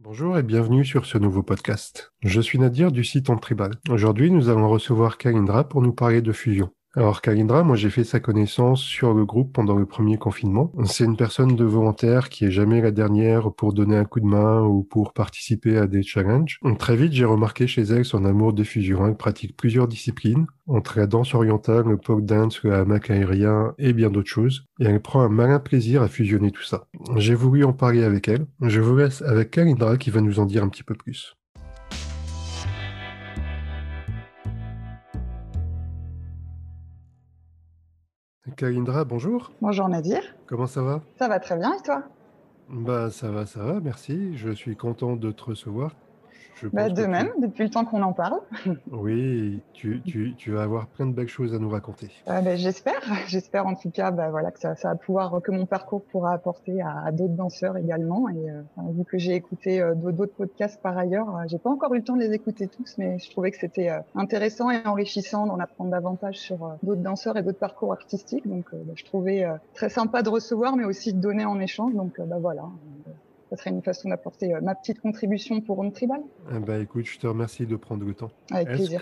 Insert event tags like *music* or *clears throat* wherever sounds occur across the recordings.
Bonjour et bienvenue sur ce nouveau podcast. Je suis Nadir du site Tribal. Aujourd'hui, nous allons recevoir Kalindra pour nous parler de fusion. Alors Kalindra, moi j'ai fait sa connaissance sur le groupe pendant le premier confinement. C'est une personne de volontaire qui est jamais la dernière pour donner un coup de main ou pour participer à des challenges. Très vite, j'ai remarqué chez elle son amour des fusions. Elle pratique plusieurs disciplines, entre la danse orientale, le pole dance, le hamac aérien et bien d'autres choses. Et elle prend un malin plaisir à fusionner tout ça. J'ai voulu en parler avec elle. Je vous laisse avec Kalindra qui va nous en dire un petit peu plus. Kalindra, bonjour. Bonjour Nadir. Comment ça va? Ça va très bien et toi? Bah ça va, ça va, merci. Je suis content de te recevoir. Bah, de même, depuis le temps qu'on en parle. *laughs* Oui, tu, tu, tu, vas avoir plein de belles choses à nous raconter. Euh, bah, j'espère, *laughs* j'espère en tout cas bah, voilà, que ça, ça, va pouvoir, que mon parcours pourra apporter à, d'autres danseurs également. Et euh, vu que j'ai écouté euh, d'autres podcasts par ailleurs, euh, j'ai pas encore eu le temps de les écouter tous, mais je trouvais que c'était intéressant et enrichissant d'en apprendre davantage sur d'autres danseurs et d'autres parcours artistiques. Donc je trouvais très sympa de recevoir, mais aussi de donner en échange. Donc bah, voilà ça serait une façon d'apporter euh, ma petite contribution pour Home Tribal. Eh ben, écoute, je te remercie de prendre le temps. Avec plaisir.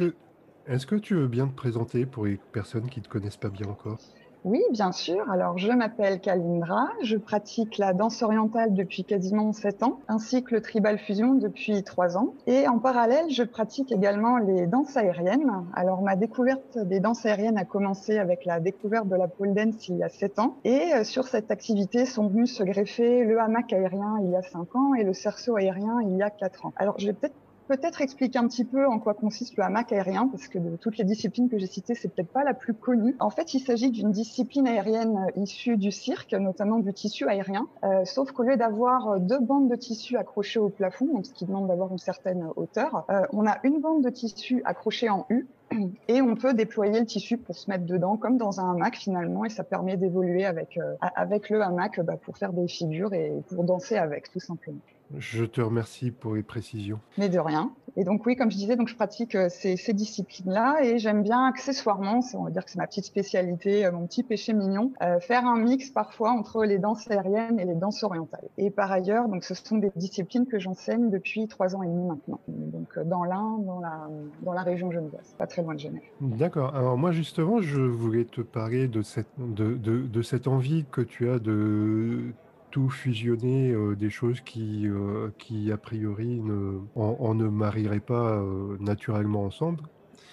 Est-ce que tu veux bien te présenter pour les personnes qui ne te connaissent pas bien encore? Oui, bien sûr. Alors, je m'appelle Kalindra, je pratique la danse orientale depuis quasiment 7 ans, ainsi que le tribal fusion depuis 3 ans. Et en parallèle, je pratique également les danses aériennes. Alors, ma découverte des danses aériennes a commencé avec la découverte de la pole dance il y a 7 ans. Et euh, sur cette activité sont venus se greffer le hamac aérien il y a 5 ans et le cerceau aérien il y a 4 ans. Alors, je vais peut-être peut-être expliquer un petit peu en quoi consiste le hamac aérien, parce que de toutes les disciplines que j'ai citées, c'est peut-être pas la plus connue. En fait, il s'agit d'une discipline aérienne euh, issue du cirque, notamment du tissu aérien, euh, sauf qu'au lieu d'avoir euh, deux bandes de tissu accrochées au plafond, ce qui demande d'avoir une certaine hauteur, euh, on a une bande de tissu accrochée en U, *clears throat* et on peut déployer le tissu pour se mettre dedans, comme dans un hamac finalement, et ça permet d'évoluer avec, euh, avec le hamac bah, pour faire des figures et pour danser avec, tout simplement. Je te remercie pour les précisions. Mais de rien. Et donc oui, comme je disais, donc je pratique euh, ces, ces disciplines-là et j'aime bien accessoirement, on va dire que c'est ma petite spécialité, euh, mon petit péché mignon, euh, faire un mix parfois entre les danses aériennes et les danses orientales. Et par ailleurs, donc ce sont des disciplines que j'enseigne depuis trois ans et demi maintenant. Donc dans l'Ain, dans la, dans la région genevoise, pas très loin de Genève. D'accord. Alors moi justement, je voulais te parler de cette, de, de, de cette envie que tu as de fusionner euh, des choses qui, euh, qui a priori, ne, on, ne marierait pas euh, naturellement ensemble.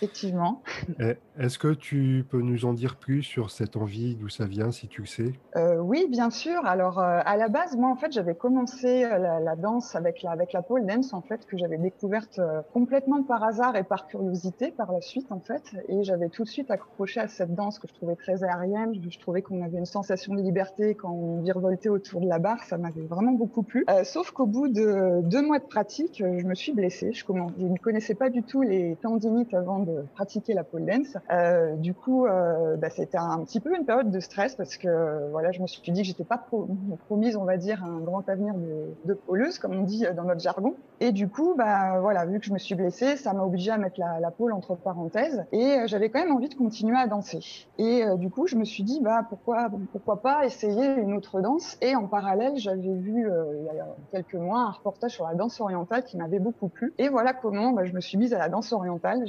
Effectivement. Eh, est-ce que tu peux nous en dire plus sur cette envie, d'où ça vient, si tu le sais? Euh, Oui, bien sûr. Alors, euh, à la base, moi, en fait, j'avais commencé euh, la, la, danse avec la, avec la pole dance, en fait, que j'avais découverte euh, complètement par hasard et par curiosité par la suite, en fait. Et j'avais tout de suite accroché à cette danse que je trouvais très aérienne. Je, je trouvais qu'on avait une sensation de liberté quand on virevoltait autour de la barre. Ça m'avait vraiment beaucoup plu. Sauf qu'au bout de deux mois de pratique, je me suis blessée. Je, je ne connaissais pas du tout les tendinites avant de pratiquer la pole dance. Euh, du coup, euh, bah, c'était un petit peu une période de stress parce que voilà, je me suis dit que j'étais pas pro promise, on va dire, un grand avenir de, de poleuse, comme on dit dans notre jargon. Et du coup, bah voilà, vu que je me suis blessée, ça m'a obligée à mettre la, la pole entre parenthèses. Et euh, j'avais quand même envie de continuer à danser. Et euh, du coup, je me suis dit, bah pourquoi pourquoi pas essayer une autre danse. Et en parallèle, j'avais vu euh, il y a quelques mois un reportage sur la danse orientale qui m'avait beaucoup plu. Et voilà comment bah, je me suis mise à la danse orientale.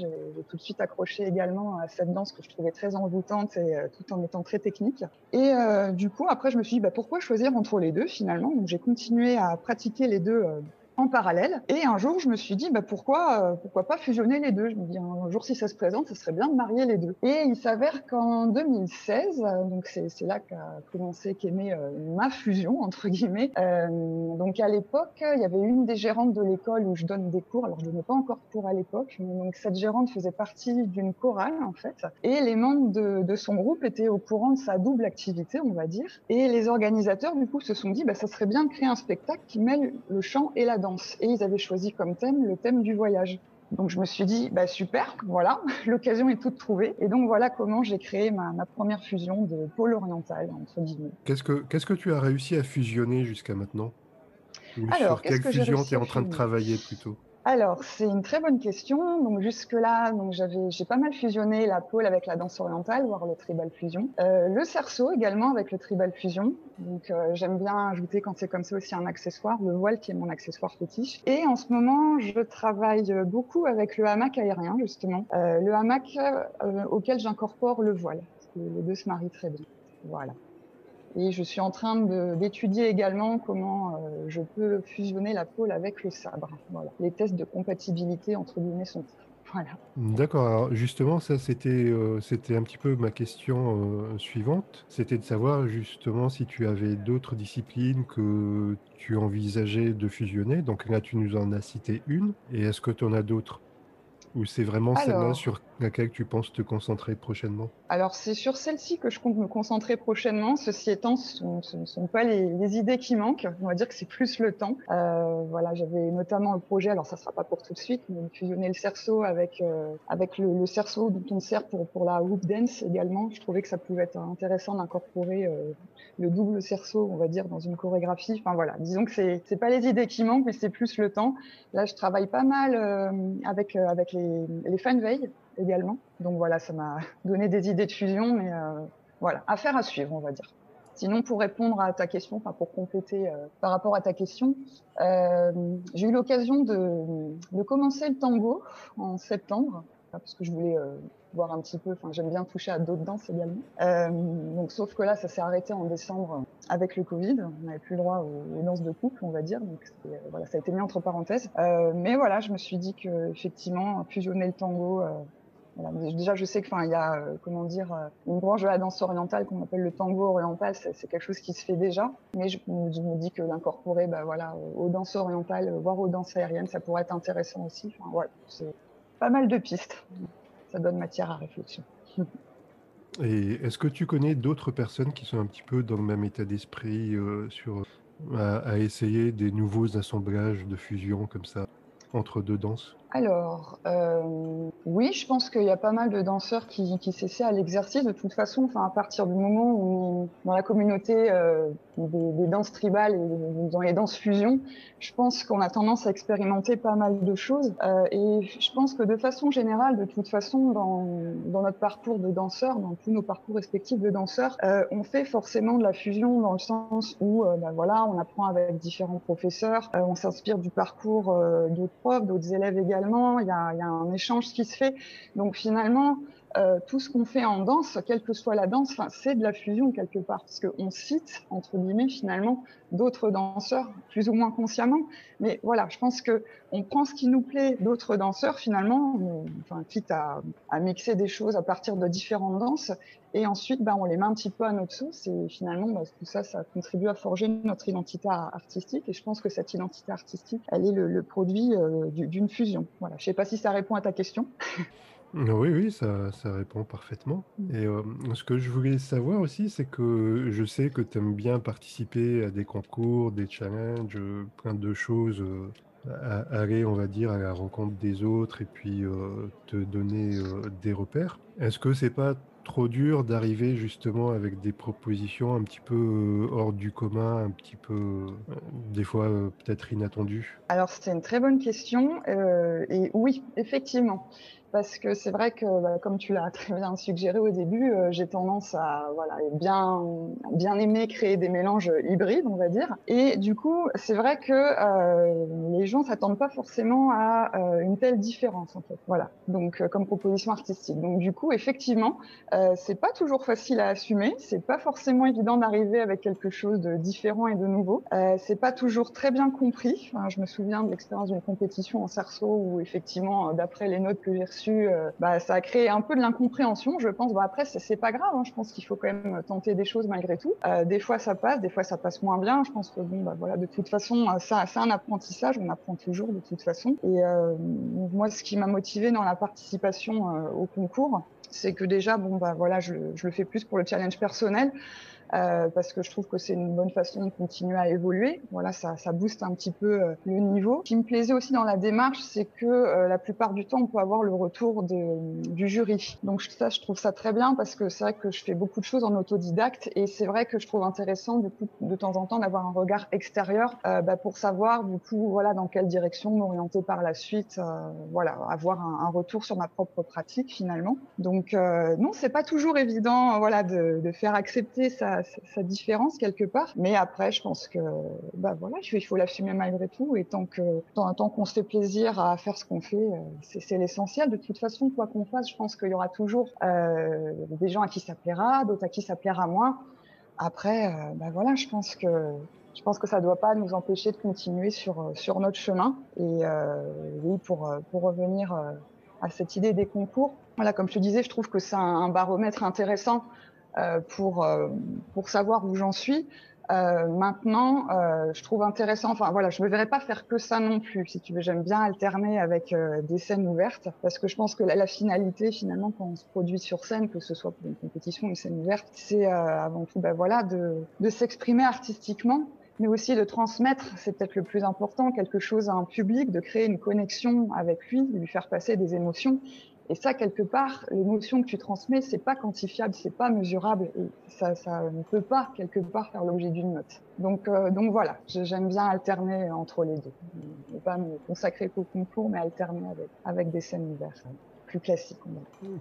Tout de suite accroché également à cette danse que je trouvais très envoûtante et euh, tout en étant très technique. Et euh, du coup, après, je me suis dit, bah, pourquoi choisir entre les deux finalement? Donc, j'ai continué à pratiquer les deux euh, en parallèle. Et un jour, je me suis dit, bah, pourquoi, euh, pourquoi pas fusionner les deux? Je me dis, un jour, si ça se présente, ce serait bien de marier les deux. Et il s'avère qu'en 2016, euh, donc c'est là qu'a commencé, qu'est euh, ma fusion, entre guillemets. Euh, donc à l'époque, il y avait une des gérantes de l'école où je donne des cours. Alors, je donnais pas encore cours à l'époque, mais donc cette gérante faisait partie d'une chorale, en fait. Et les membres de, de, son groupe étaient au courant de sa double activité, on va dire. Et les organisateurs, du coup, se sont dit, bah, ça serait bien de créer un spectacle qui mêle le chant et la danse. Et ils avaient choisi comme thème le thème du voyage. Donc je me suis dit, bah super, voilà, *laughs* l'occasion est toute trouvée. Et donc voilà comment j'ai créé ma, ma, première fusion de pôle oriental, entre guillemets. Qu'est-ce que, qu'est-ce que tu as réussi à fusionner jusqu'à maintenant? Ou Alors, sur quelle que fusion tu es en train de travailler plutôt? Alors, c'est une très bonne question. Donc jusque-là, donc j'avais, j'ai pas mal fusionné la pole avec la danse orientale, voire le tribal fusion. Euh, le cerceau également avec le tribal fusion. Donc euh, j'aime bien ajouter quand c'est comme ça aussi un accessoire, le voile qui est mon accessoire fétiche. Et en ce moment, je travaille beaucoup avec le hamac aérien justement, euh, le hamac auquel j'incorpore le voile. Les deux se marient très bien. Voilà. Et je suis en train d'étudier également comment euh, je peux fusionner la pôle avec le sabre. Voilà. Les tests de compatibilité entre guillemets sont voilà. D'accord. Alors justement, ça c'était euh, c'était un petit peu ma question euh, suivante. C'était de savoir justement si tu avais d'autres disciplines que tu envisageais de fusionner. Donc là, tu nous en as cité une. Et est-ce que tu en as d'autres? Ou c'est vraiment celle-là sur laquelle tu penses te concentrer prochainement? Alors, c'est sur celle-ci que je compte me concentrer prochainement. Ceci étant, ce ne sont, pas les, idées qui manquent. On va dire que c'est plus le temps. Euh, voilà, j'avais notamment le projet, alors ça sera pas pour tout de suite, mais fusionner le cerceau avec euh, avec le, le, cerceau dont on sert pour pour la hoop dance également. Je trouvais que ça pouvait être intéressant d'incorporer euh, le double cerceau, on va dire, dans une chorégraphie. Enfin voilà, disons que c'est c'est pas les idées qui manquent, mais c'est plus le temps. Là, je travaille pas mal avec avec les les fan veille également. Donc voilà, ça m'a *laughs* donné des idées de fusion, mais euh, voilà, affaire à suivre, on va dire. Sinon, pour répondre à ta question, pour compléter euh, par rapport à ta question, euh, j'ai eu l'occasion de, commencer le tango en septembre parce que je voulais voir un petit peu. Enfin, j'aime bien toucher à d'autres danses également. Euh, donc, sauf que là, ça s'est arrêté en décembre avec le Covid. On n'avait plus le droit aux, danses de couple, on va dire. Donc, voilà, ça a été mis entre parenthèses. mais voilà, je me suis dit que effectivement, fusionner le tango. Déjà, je sais que, enfin, il y a, euh, comment dire, euh, une branche de la danse orientale qu'on appelle le tango oriental. C'est quelque chose qui se fait déjà, mais je, je me dis que l'incorporer, bah voilà, aux danses orientales, voire aux danses aériennes, ça pourrait être intéressant aussi. Enfin, voilà, c'est pas mal de pistes. Ça donne matière à réflexion. *laughs* Et est-ce que tu connais d'autres personnes qui sont un petit peu dans le même état d'esprit euh, sur à, à essayer des nouveaux assemblages de fusion comme ça entre deux danses? Alors, euh, oui, je pense qu'il y a pas mal de danseurs qui, qui s'essaient à l'exercice. De toute façon, enfin, à partir du moment où, dans la communauté euh, des, des, danses tribales et dans les danses fusion, je pense qu'on a tendance à expérimenter pas mal de choses. Euh, et je pense que de façon générale, de toute façon, dans, dans notre parcours de danseurs, dans tous nos parcours respectifs de danseurs, euh, on fait forcément de la fusion dans le sens où, euh, ben voilà, on apprend avec différents professeurs, euh, on s'inspire du parcours d'autres profs, d'autres élèves également il y a, y a un échange qui se fait. Donc finalement, euh, tout ce qu'on fait en danse, quelle que soit la danse, c'est de la fusion quelque part, parce qu'on cite entre guillemets finalement d'autres danseurs, plus ou moins consciemment. Mais voilà, je pense que on prend ce qui nous plaît d'autres danseurs finalement, enfin quitte à, mixer des choses à partir de différentes danses, et ensuite, bah, on les met un petit peu à notre sauce, et finalement, bah, tout ça, ça contribue à forger notre identité artistique. Et je pense que cette identité artistique, elle est le, produit euh, d'une fusion. Voilà. Je sais pas si ça répond à ta question. *laughs* Oui, oui, ça, ça répond parfaitement. Mmh. Et euh, ce que je voulais savoir aussi, c'est que je sais que tu aimes bien participer à des concours, des challenges, plein de choses, euh, à- aller, on va dire, à la rencontre des autres et puis euh, te donner euh, des repères. Est-ce que c'est pas trop dur d'arriver justement avec des propositions un petit peu euh, hors du commun, un petit peu, euh, des fois euh, peut-être inattendues? Alors, c'est une très bonne question. euh, et oui, effectivement. Parce que c'est vrai que, bah, comme tu l'as *laughs* très bien suggéré au début, euh, j'ai tendance à voilà, bien, bien aimer créer des mélanges hybrides, on va dire. Et du coup, c'est vrai que euh, les gens s'attendent pas forcément à euh, une telle différence, en fait. Voilà. Donc, comme proposition artistique. Donc, du coup, effectivement, c'est pas toujours facile à assumer. C'est pas forcément évident d'arriver avec quelque chose de différent et de nouveau. C'est pas toujours très bien compris. Je me souviens de l'expérience d'une compétition en cerceau où, effectivement, d'après les notes que j'ai reçues, euh, bah, ça a créé un peu de l'incompréhension, je pense. Bah, après, c'est pas grave. Hein. Je pense qu'il faut quand même tenter des choses malgré tout. Euh, des fois, ça passe, des fois, ça passe moins bien. Je pense que bon, bah, voilà, de toute façon, ça, c'est un apprentissage. On apprend toujours de toute façon. Et euh, moi, ce qui m'a motivé dans la participation au concours, c'est que déjà, bon, bah voilà, je, le fais plus pour le challenge personnel. Euh, parce que je trouve que c'est une bonne façon de continuer à évoluer. Voilà, ça, ça booste un petit peu euh, le niveau. Ce qui me plaisait aussi dans la démarche, c'est que euh, la plupart du temps, on peut avoir le retour de, du jury. Donc ça, je trouve ça très bien parce que c'est vrai que je fais beaucoup de choses en autodidacte et c'est vrai que je trouve intéressant du coup de temps en temps d'avoir un regard extérieur euh, bah, pour savoir du coup voilà dans quelle direction m'orienter par la suite. voilà, avoir un, retour sur ma propre pratique finalement. Donc non, c'est pas toujours évident voilà de, de faire accepter sa, sa, différence quelque part. Mais après, je pense que bah voilà, il faut l'assumer malgré tout. Et tant qu'on se fait plaisir à faire ce qu'on fait, euh, c'est l'essentiel. De toute façon, quoi qu'on fasse, je pense qu'il y aura toujours euh, des gens à qui ça plaira, d'autres à qui ça plaira moins. Après, euh, bah voilà, je pense que je pense que ça ne doit pas nous empêcher de continuer sur sur notre chemin. Et oui, pour pour revenir à cette idée des concours, voilà, comme je te disais, je trouve que c'est un baromètre intéressant pour euh, pour savoir où j'en suis. Euh, maintenant, euh, je trouve intéressant. Enfin voilà, je me verrais pas faire que ça non plus. Si tu veux, j'aime bien alterner avec euh, des scènes ouvertes parce que je pense que la, finalité, finalement, quand on se produit sur scène, que ce soit pour une compétition ou une scène ouverte, c'est avant tout, ben voilà, de, de s'exprimer artistiquement mais aussi de transmettre, c'est peut-être le plus important, quelque chose à un public, de créer une connexion avec lui, de lui faire passer des émotions. Et ça, quelque part, l'émotion que tu transmets, c'est pas quantifiable, c'est pas mesurable, et ça, ça ne peut pas quelque part faire l'objet d'une note. Donc, euh, donc voilà, j'aime bien alterner entre les deux, ne pas me consacrer qu'au concours, mais alterner avec, avec des scènes ouvertes classique.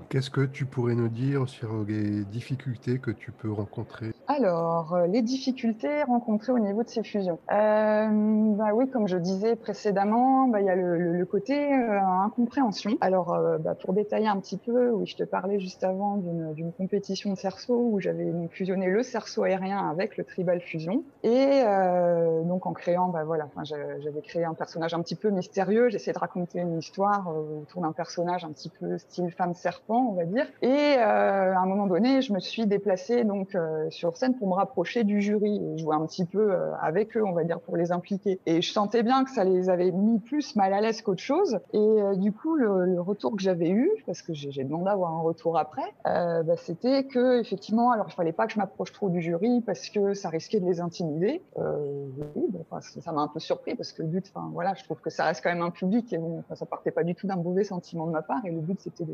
Qu'est-ce que tu pourrais nous dire sur les difficultés que tu peux rencontrer Alors, euh, les difficultés rencontrées au niveau de ces fusions. Euh, bah oui, comme je disais précédemment, bah, il y a le, le, le côté euh, incompréhension. Alors, euh, bah, pour détailler un petit peu, oui, je te parlais juste avant d'une compétition de cerceau où j'avais fusionné le cerceau aérien avec le tribal fusion. Et euh, donc, en créant, bah, voilà, j'avais créé un personnage un petit peu mystérieux. J'essayais de raconter une histoire autour d'un personnage un petit peu style femme serpent, on va dire. Et euh, à un moment donné, je me suis déplacée donc euh, sur pour me rapprocher du jury jouer un petit peu euh, avec eux, on va dire, pour les impliquer. Et je sentais bien que ça les avait mis plus mal à l'aise qu'autre chose. Et euh, du coup, le, retour que j'avais eu, parce que j'ai demandé à avoir un retour après, euh, bah, c'était que effectivement, alors il fallait pas que je m'approche trop du jury parce que ça risquait de les intimider. oui, bah, ça m'a un peu surpris parce que le but, enfin voilà, je trouve que ça reste quand même un public et bon, ça partait pas du tout d'un mauvais sentiment de ma part et le but c'était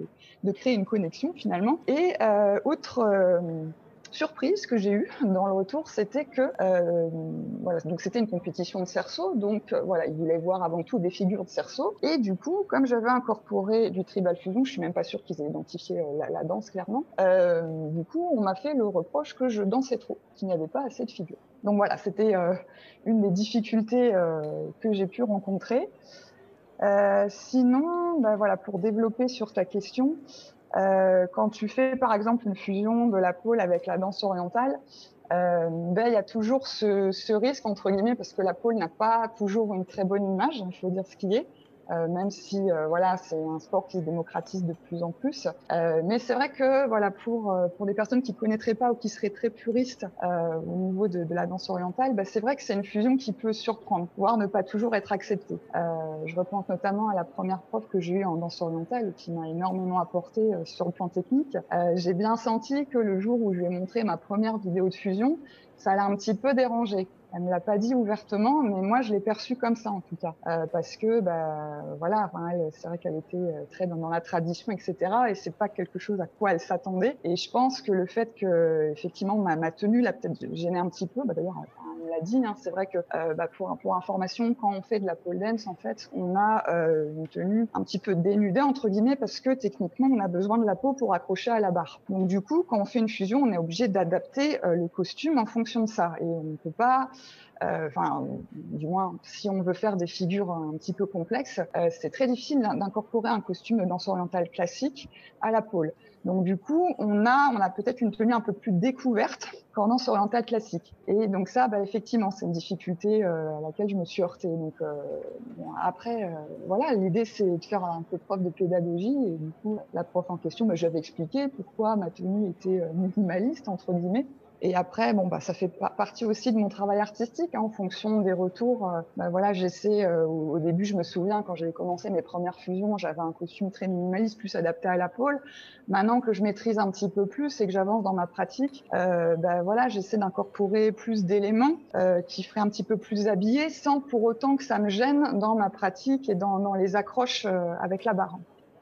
de, créer une connexion finalement. Et autre surprise que j'ai eue dans le retour, c'était que euh, donc c'était une compétition de cerceau, donc euh, voilà, ils voulaient voir avant tout des figures de cerceau. Et du coup, comme j'avais incorporé du tribal fusion, je suis même pas sûre qu'ils aient identifié euh, la, danse clairement. Du coup, on m'a fait le reproche que je dansais trop, qu'il n'y avait pas assez de figures. Donc voilà, c'était une des difficultés que j'ai pu rencontrer. Sinon, ben voilà, pour développer sur ta question, euh, quand tu fais par exemple une fusion de la pôle avec la danse orientale, euh, ben il y a toujours ce, ce, risque entre guillemets parce que la pôle n'a pas toujours une très bonne image, il faut dire ce qui est. Euh, même si euh, voilà c'est un sport qui se démocratise de plus en plus. Euh, mais c'est vrai que voilà pour pour des personnes qui connaîtraient pas ou qui seraient très puristes au niveau de, de, la danse orientale, bah, c'est vrai que c'est une fusion qui peut surprendre, voire ne pas toujours être acceptée. je repense notamment à la première prof que j'ai eue en danse orientale qui m'a énormément apporté sur le plan technique. j'ai bien senti que le jour où je lui ai montré ma première vidéo de fusion, ça l'a un petit peu dérangé. Elle me l'a pas dit ouvertement, mais moi je l'ai perçu comme ça en tout cas, euh, parce que bah voilà, enfin, c'est vrai qu'elle était euh, très dans, la tradition, etc. Et c'est pas quelque chose à quoi elle s'attendait. Et je pense que le fait que effectivement ma, ma tenue l'a peut-être gêné un petit peu. Bah, D'ailleurs, hein, c'est vrai que euh, bah, pour information, quand on fait de la pole dance, en fait, on a euh, une tenue un petit peu dénudée entre guillemets parce que techniquement on a besoin de la peau pour accrocher à la barre. Donc du coup, quand on fait une fusion, on est obligé d'adapter euh, le costume en fonction de ça, et on ne peut pas enfin, du moins, si on veut faire des figures un petit peu complexes, c'est très difficile d'incorporer un costume de danse orientale classique à la pôle. Donc du coup, on a, on a peut-être une tenue un peu plus découverte qu'en danse orientale classique. Et donc ça, bah, effectivement, c'est une difficulté euh, à laquelle je me suis heurtée. Donc euh, après, euh, voilà, l'idée c'est de faire un peu preuve de pédagogie. Et du coup, la prof en question, bah, j'avais expliqué pourquoi ma tenue était minimaliste entre guillemets Et après, bon, bah, ça fait partie aussi de mon travail artistique, hein, en fonction des retours. Euh, bah, voilà, j'essaie. Euh, au début, je me souviens quand j'ai commencé mes premières fusions, j'avais un costume très minimaliste, plus adapté à la pôle. Maintenant que je maîtrise un petit peu plus et que j'avance dans ma pratique, euh, bah, voilà, j'essaie d'incorporer plus d'éléments euh, qui feraient un petit peu plus habillé, sans pour autant que ça me gêne dans ma pratique et dans, dans les accroches euh, avec la barre.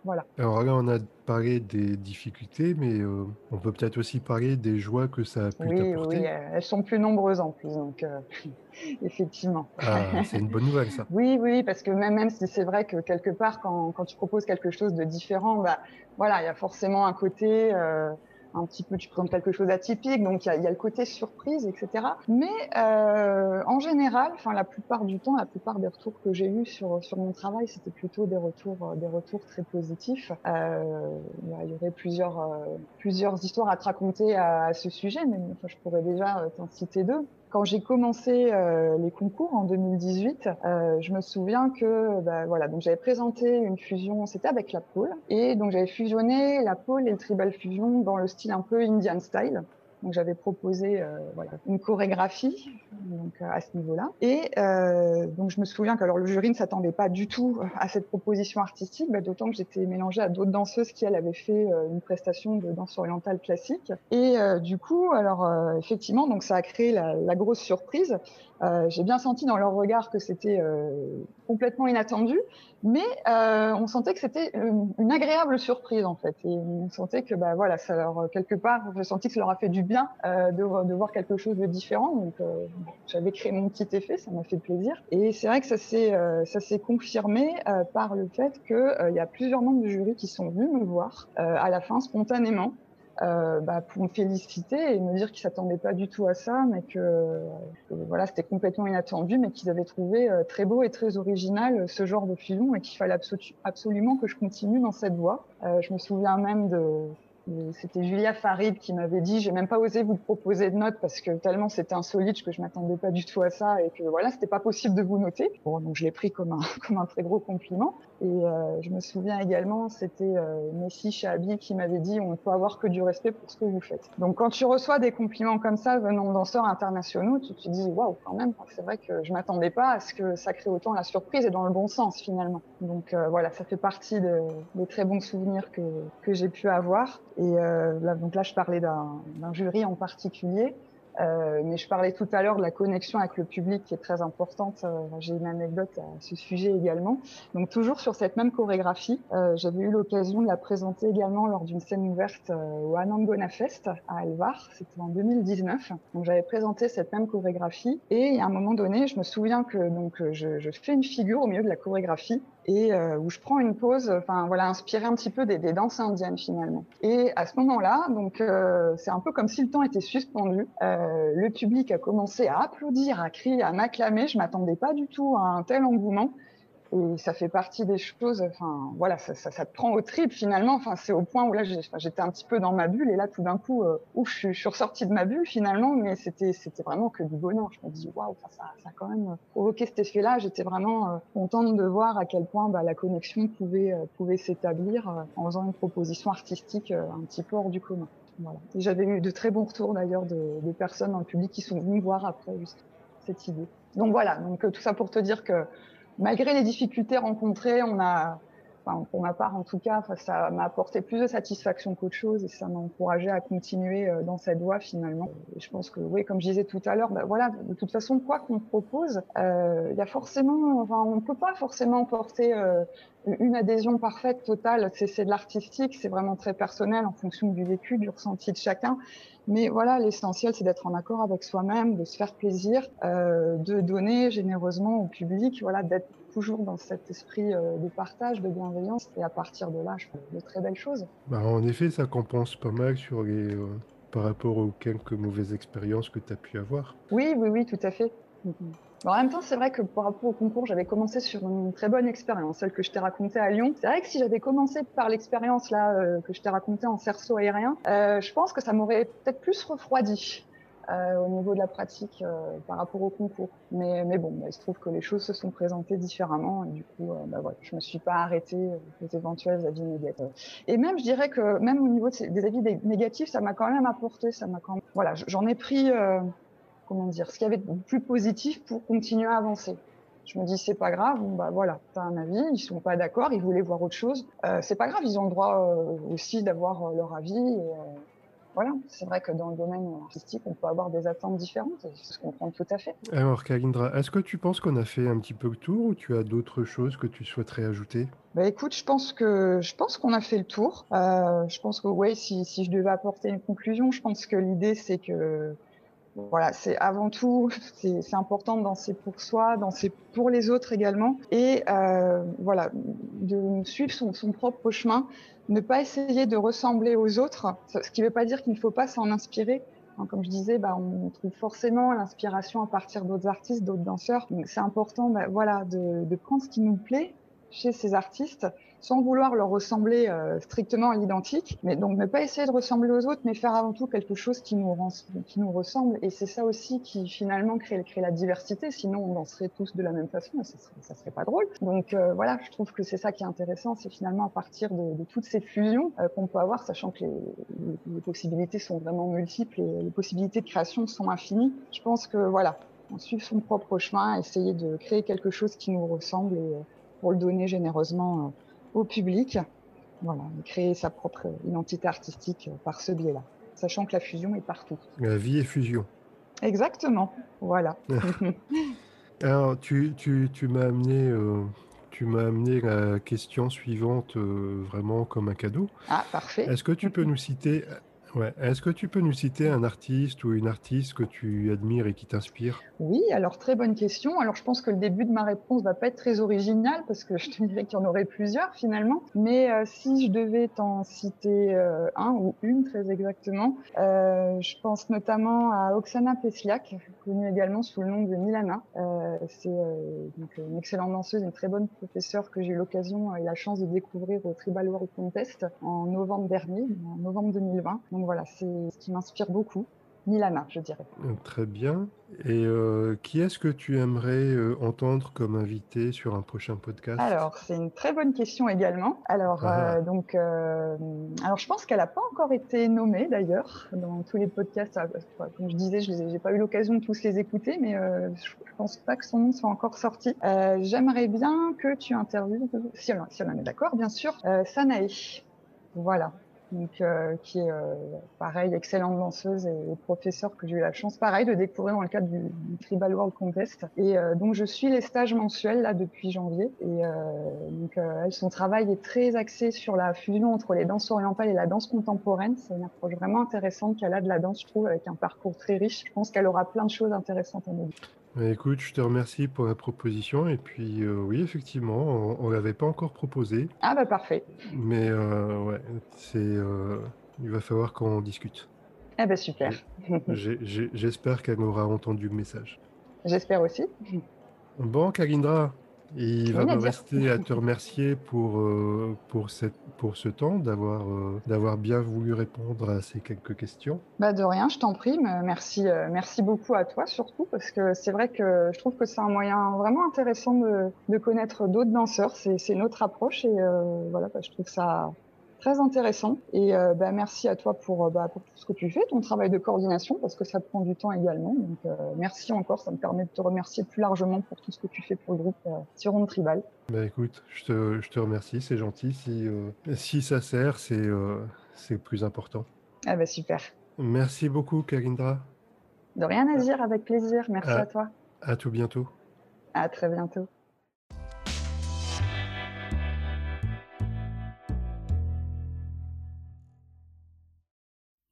Voilà. Alors là, on a parlé des difficultés, mais euh, on peut peut-être aussi parler des joies que ça a pu oui, t'apporter. Oui, elles sont plus nombreuses en plus, donc euh, *laughs* effectivement. Ah, c'est une bonne nouvelle, ça. *laughs* oui, oui, parce que même, même si c'est vrai que quelque part, quand, quand tu proposes quelque chose de différent, bah, voilà, il y a forcément un côté... Euh, un petit peu, tu présentes quelque chose d'atypique, donc il y a, le côté surprise, etc. Mais euh, en général, enfin la plupart du temps, la plupart des retours que j'ai eus sur sur mon travail, c'était plutôt des retours des retours très positifs. Euh, il y aurait plusieurs euh, plusieurs histoires à te raconter à, à ce sujet, mais je pourrais déjà euh, t'en citer deux. Quand j'ai commencé euh, les concours en 2018, euh, je me souviens que bah, voilà, donc j'avais présenté une fusion, c'était avec la pole, et donc j'avais fusionné la pole et le tribal fusion dans le style un peu Indian style. Donc j'avais proposé euh, voilà, une chorégraphie donc, à ce niveau-là. Et euh, donc je me souviens que alors le jury ne s'attendait pas du tout à cette proposition artistique, bah, d'autant que j'étais mélangée à d'autres danseuses qui elles avaient fait euh, une prestation de danse orientale classique. Et euh, du coup, alors euh, effectivement, donc ça a créé la, la grosse surprise. Euh, J'ai bien senti dans leur regard que c'était complètement inattendu, mais on sentait que c'était une, une, agréable surprise en fait. Et on sentait que bah voilà, ça leur quelque part, j'ai senti que ça leur a fait du bien euh, de, voir quelque chose de différent. Donc, euh, j'avais créé mon petit effet, ça m'a fait plaisir. Et c'est vrai que ça s'est euh, ça s'est confirmé par le fait que il y a plusieurs membres du jury qui sont venus me voir à la fin spontanément. Bah, pour me féliciter et me dire qu'ils s'attendaient pas du tout à ça, mais que, voilà, c'était complètement inattendu, mais qu'ils avaient trouvé très beau et très original ce genre de fusion et qu'il fallait absolu absolument que je continue dans cette voie. Je me souviens même de c'était Julia Farid qui m'avait dit, j'ai même pas osé vous proposer de notes parce que tellement c'était insolite que je m'attendais pas du tout à ça et que voilà, c'était pas possible de vous noter. Bon, donc je l'ai pris comme un, *laughs* comme un très gros compliment. Et euh, je me souviens également, c'était euh, Messi Chabi qui m'avait dit, on ne peut avoir que du respect pour ce que vous faites. Donc quand tu reçois des compliments comme ça venant de danseurs internationaux, tu te dis, waouh, quand même, c'est vrai que je m'attendais pas à ce que ça crée autant la surprise et dans le bon sens finalement. Donc euh, voilà, ça fait partie de, des très bons souvenirs que, que j'ai pu avoir. Et euh, là, donc là, je parlais d'un jury en particulier. Euh, mais je parlais tout à l'heure de la connexion avec le public qui est très importante. Euh, J'ai une anecdote à ce sujet également. Donc toujours sur cette même chorégraphie, euh, j'avais eu l'occasion de la présenter également lors d'une scène ouverte au Anangona Fest à Alvar. C'était en 2019. Donc j'avais présenté cette même chorégraphie et à un moment donné, je me souviens que donc je, fais une figure au milieu de la chorégraphie et où je prends une pause, enfin voilà, inspirée un petit peu des, des danses indiennes finalement. Et à ce moment-là, donc euh, c'est un peu comme si le temps était suspendu. Le public a commencé à applaudir, à crier, à m'acclamer. Je m'attendais pas du tout à un tel engouement. Et ça fait partie des choses, enfin voilà, ça, ça, te prend au trip finalement. Enfin, c'est au point où là, j'étais un petit peu dans ma bulle et là, tout d'un coup, euh, ouf, je, suis ressortie de ma bulle finalement, mais c'était vraiment que du bonheur. Je me dis waouh, ça, ça a quand même provoqué cet effet-là. J'étais vraiment euh, contente de voir à quel point bah, la connexion pouvait euh, pouvait s'établir euh, en faisant une proposition artistique euh, un petit peu hors du commun. Voilà. J'avais eu de très bons retours d'ailleurs de, personnes dans le public qui sont venues voir après juste cette idée. Donc voilà, donc tout ça pour te dire que malgré les difficultés rencontrées, on a, pour ma part en tout cas, ça m'a apporté plus de satisfaction qu'autre chose et ça m'a encouragé à continuer dans cette voie finalement. Et je pense que oui, comme je disais tout à l'heure, bah, voilà, de toute façon, quoi qu'on propose, il euh, y a forcément, enfin, on ne peut pas forcément porter euh, une adhésion parfaite, totale. C'est de l'artistique, c'est vraiment très personnel en fonction du vécu, du ressenti de chacun. Mais voilà, l'essentiel, c'est d'être en accord avec soi-même, de se faire plaisir, euh, de donner généreusement au public, voilà, d'être toujours dans cet esprit euh, de partage, de bienveillance. Et à partir de là, je fais de très belles choses. Bah, en effet, ça compense pas mal sur les, euh, par rapport aux quelques mauvaises expériences que tu as pu avoir. Oui, oui, oui, tout à fait. Mm -hmm. Bon, en même temps, c'est vrai que par rapport au concours, j'avais commencé sur une très bonne expérience, celle que je t'ai racontée à Lyon. C'est vrai que si j'avais commencé par l'expérience là euh, que je t'ai racontée en cerceau aérien, euh, je pense que ça m'aurait peut-être plus refroidi. Euh, au niveau de la pratique euh, par rapport au concours. Mais, mais bon, bah, il se trouve que les choses se sont présentées différemment et du coup, euh, bah, voilà, je me suis pas arrêtée aux éventuels avis négatifs. Et même, je dirais que même au niveau des avis négatifs, ça m'a quand même apporté, ça m'a quand même, voilà, j'en ai pris, comment dire, ce qu'il y avait de plus positif pour continuer à avancer. Je me dis c'est pas grave, bon bah voilà, t'as un avis, ils sont pas d'accord, ils voulaient voir autre chose. Euh, c'est pas grave, ils ont le droit aussi d'avoir leur avis. Voilà, c'est vrai que dans le domaine artistique, on peut avoir des attentes différentes, et je comprends tout à fait. Alors, Kalindra, est-ce que tu penses qu'on a fait un petit peu le tour ou tu as d'autres choses que tu souhaiterais ajouter? Bah écoute, je pense que je pense qu'on a fait le tour. Euh, je pense que ouais, si, si je devais apporter une conclusion, je pense que l'idée c'est que voilà, c'est avant tout, *laughs* c'est important de danser pour soi, danser pour les autres également, et euh, voilà, de suivre son, son, propre chemin, ne pas essayer de ressembler aux autres, ce qui ne veut pas dire qu'il ne faut pas s'en inspirer. Hein, comme je disais, bah, on trouve forcément l'inspiration à partir d'autres artistes, d'autres danseurs. Donc c'est important, bah, voilà, de, de prendre ce qui nous plaît chez ces artistes sans vouloir leur ressembler euh, strictement à l'identique, mais donc ne pas essayer de ressembler aux autres, mais faire avant tout quelque chose qui nous, qui nous ressemble. Et c'est ça aussi qui finalement crée, crée la diversité. Sinon, on danserait tous de la même façon, et ça serait, ça serait pas drôle. Donc euh, voilà, je trouve que c'est ça qui est intéressant, c'est finalement à partir de, de toutes ces fusions euh, qu'on peut avoir, sachant que les, les, possibilités sont vraiment multiples et les possibilités de création sont infinies. Je pense que voilà, on suit son propre chemin, essayer de créer quelque chose qui nous ressemble et pour le donner généreusement au public. Voilà, créer sa propre identité artistique par ce biais-là, sachant que la fusion est partout. La vie est fusion. Exactement, voilà. *laughs* *laughs* Alors, tu, tu, tu m'as amené, euh, tu m'as amené la question suivante euh, vraiment comme un cadeau. Ah, parfait. Est-ce que tu peux nous citer Est-ce que tu peux nous citer un artiste ou une artiste que tu admires et qui t'inspire? Oui, alors très bonne question. Alors je pense que le début de ma réponse va pas être très original parce que je te dirais qu'il y en aurait plusieurs finalement. Mais euh, si je devais t'en citer euh, un ou une très exactement, euh, je pense notamment à Oksana Pesliak, connue également sous le nom de Milana. C'est une excellente danseuse, une très bonne professeure que j'ai eu l'occasion et la chance de découvrir au Tribal World Contest en novembre dernier, en novembre 2020. Donc voilà, c'est ce qui m'inspire beaucoup. Milana, je dirais. Euh, très bien. Et euh, qui est-ce que tu aimerais euh, entendre comme invité sur un prochain podcast? Alors, c'est une très bonne question également. Alors, ah. donc, alors, je pense qu'elle n'a pas encore été nommée d'ailleurs dans tous les podcasts. Comme je disais, je n'ai pas eu l'occasion de tous les écouter, mais je ne pense pas que son nom soit encore sorti. J'aimerais bien que tu interviewes, si elle en est d'accord, bien sûr, Sanae. Voilà, donc euh, qui est euh, pareil excellente danseuse et, professeur que j'ai eu la chance pareil de découvrir dans le cadre du, du Tribal World Contest. Et euh, donc je suis les stages mensuels là depuis janvier. Et donc son travail est très axé sur la fusion entre les danses orientales et la danse contemporaine. C'est une approche vraiment intéressante qu'elle a de la danse je trouve avec un parcours très riche. Je pense qu'elle aura plein de choses intéressantes à nous dire écoute, je te remercie pour la proposition. Et puis, euh, oui, effectivement, on ne l'avait pas encore proposé. Ah, bah parfait. Mais euh, ouais, c'est, euh, il va falloir qu'on discute. Ah, bah super. J'espère qu'elle aura entendu le message. J'espère aussi. Bon, Kalindra, il va me rester à te remercier pour, euh, pour, cette, pour ce temps, d'avoir euh, d'avoir bien voulu répondre à ces quelques questions. Bah de rien, je t'en prie. Merci, euh, merci beaucoup à toi surtout, parce que c'est vrai que je trouve que c'est un moyen vraiment intéressant de, de connaître d'autres danseurs. C'est notre approche et voilà, bah, je trouve ça très intéressant. Et euh, bah, merci à toi pour, euh, bah, pour tout ce que tu fais, ton travail de coordination, parce que ça prend du temps également. Donc euh, merci encore, ça me permet de te remercier plus largement pour tout ce que tu fais pour le groupe euh, Tribal. Bah écoute, je te, je te remercie, c'est gentil. Si, si ça sert, c'est plus important. Ah bah super. Merci beaucoup, Karindra. De rien à dire, avec plaisir. Merci à, à toi. À tout bientôt. À très bientôt.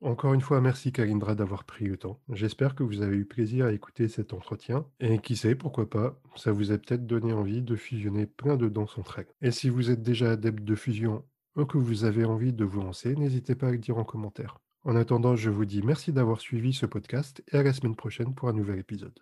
Encore une fois, merci Karindra d'avoir pris le temps. J'espère que vous avez eu plaisir à écouter cet entretien. Et qui sait, pourquoi pas, ça vous a peut-être donné envie de fusionner plein de danses entre elles. Et si vous êtes déjà adepte de fusion ou que vous avez envie de vous lancer, n'hésitez pas à le dire en commentaire. En attendant, je vous dis merci d'avoir suivi ce podcast et à la semaine prochaine pour un nouvel épisode.